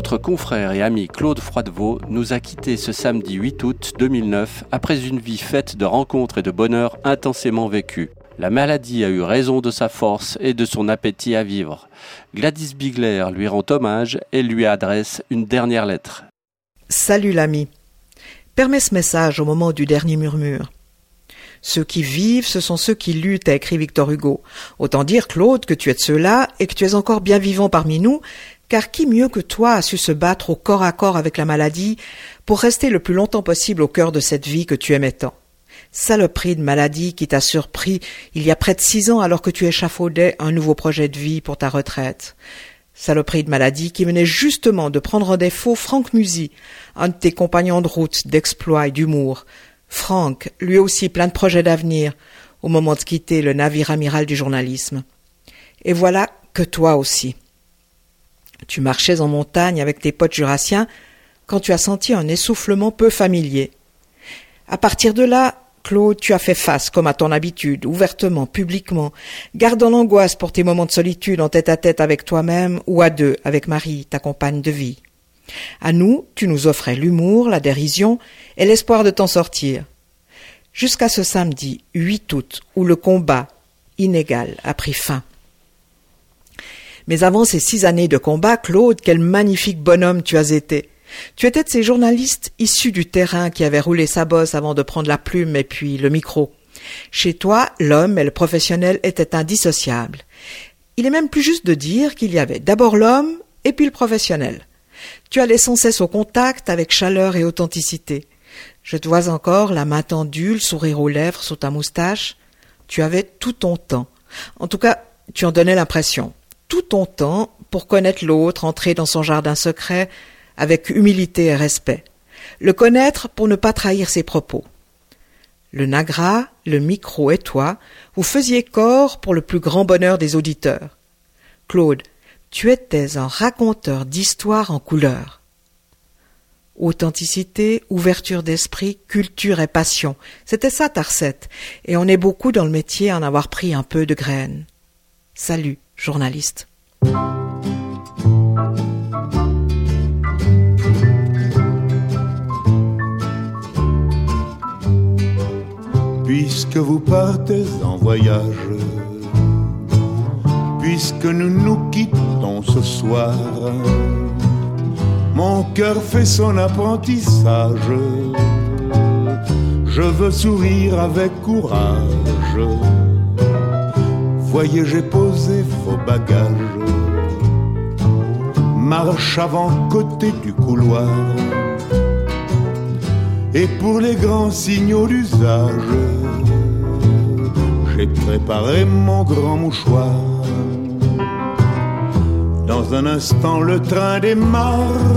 notre confrère et ami Claude Froidevaux nous a quittés ce samedi 8 août 2009 après une vie faite de rencontres et de bonheur intensément vécu. La maladie a eu raison de sa force et de son appétit à vivre. Gladys Bigler lui rend hommage et lui adresse une dernière lettre. Salut l'ami. Permets ce message au moment du dernier murmure. Ceux qui vivent, ce sont ceux qui luttent, a écrit Victor Hugo. Autant dire, Claude, que tu es de ceux-là et que tu es encore bien vivant parmi nous, car qui mieux que toi a su se battre au corps à corps avec la maladie pour rester le plus longtemps possible au cœur de cette vie que tu aimais tant? Saloperie de maladie qui t'a surpris il y a près de six ans alors que tu échafaudais un nouveau projet de vie pour ta retraite. Saloperie de maladie qui venait justement de prendre en défaut Franck Musy, un de tes compagnons de route, d'exploit et d'humour, Franck, lui aussi plein de projets d'avenir, au moment de quitter le navire amiral du journalisme. Et voilà que toi aussi. Tu marchais en montagne avec tes potes jurassiens quand tu as senti un essoufflement peu familier. À partir de là, Claude, tu as fait face, comme à ton habitude, ouvertement, publiquement, gardant l'angoisse pour tes moments de solitude en tête à tête avec toi-même ou à deux avec Marie, ta compagne de vie. À nous, tu nous offrais l'humour, la dérision et l'espoir de t'en sortir. Jusqu'à ce samedi 8 août où le combat inégal a pris fin. Mais avant ces six années de combat, Claude, quel magnifique bonhomme tu as été. Tu étais de ces journalistes issus du terrain qui avaient roulé sa bosse avant de prendre la plume et puis le micro. Chez toi, l'homme et le professionnel étaient indissociables. Il est même plus juste de dire qu'il y avait d'abord l'homme et puis le professionnel. Tu allais sans cesse au contact avec chaleur et authenticité. Je te vois encore, la main tendue, le sourire aux lèvres sous ta moustache. Tu avais tout ton temps. En tout cas, tu en donnais l'impression. Tout ton temps pour connaître l'autre, entrer dans son jardin secret avec humilité et respect. Le connaître pour ne pas trahir ses propos. Le Nagra, le micro et toi, vous faisiez corps pour le plus grand bonheur des auditeurs. Claude, tu étais un raconteur d'histoires en couleur. Authenticité, ouverture d'esprit, culture et passion. C'était ça ta recette, et on est beaucoup dans le métier à en avoir pris un peu de graines. Salut, journaliste. Puisque vous partez en voyage puisque nous nous quittons ce soir. Mon cœur fait son apprentissage. Je veux sourire avec courage. Voyez, j'ai posé vos bagages. Marche avant côté du couloir. Et pour les grands signaux d'usage, j'ai préparé mon grand mouchoir. Dans un instant, le train démarre.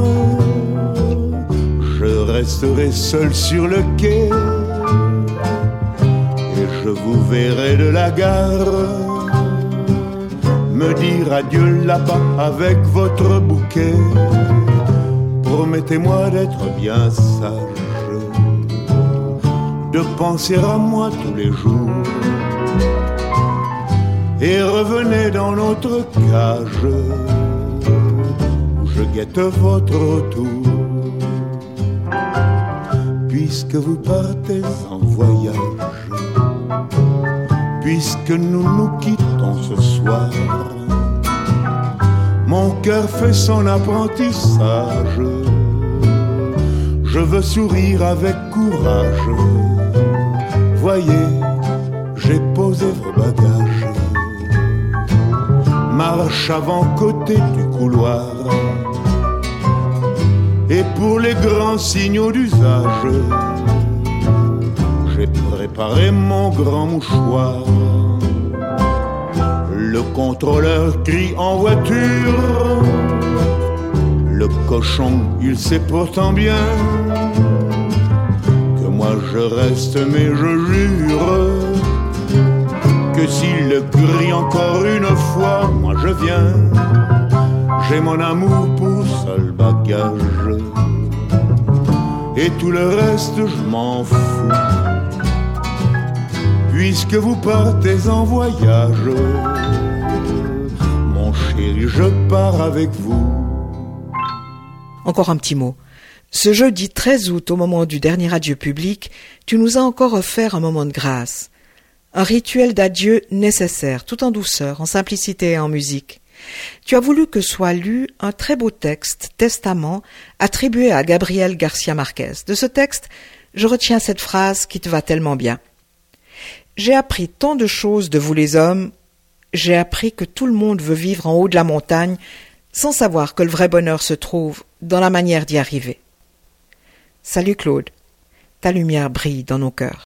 Je resterai seul sur le quai. Et je vous verrai de la gare. Dire adieu là-bas avec votre bouquet. Promettez-moi d'être bien sage. De penser à moi tous les jours et revenez dans notre cage je guette votre retour. Puisque vous partez en voyage, puisque nous nous quittons ce soir, mon cœur fait son apprentissage. Je veux sourire avec courage. Voyez, j'ai posé vos bagages. Marche avant côté du couloir et pour les grands signaux d'usage, j'ai préparé mon grand mouchoir. Le contrôleur crie en voiture. Le cochon, il sait pourtant bien que moi je reste, mais je jure que s'il crie encore une fois, moi je viens. J'ai mon amour pour seul bagage. Et tout le reste, je m'en fous. Puisque vous partez en voyage, mon chéri, je pars avec vous. Encore un petit mot. Ce jeudi 13 août, au moment du dernier adieu public, tu nous as encore offert un moment de grâce. Un rituel d'adieu nécessaire, tout en douceur, en simplicité et en musique. Tu as voulu que soit lu un très beau texte, Testament, attribué à Gabriel Garcia Marquez. De ce texte, je retiens cette phrase qui te va tellement bien. J'ai appris tant de choses de vous les hommes, j'ai appris que tout le monde veut vivre en haut de la montagne, sans savoir que le vrai bonheur se trouve dans la manière d'y arriver. Salut Claude, ta lumière brille dans nos cœurs.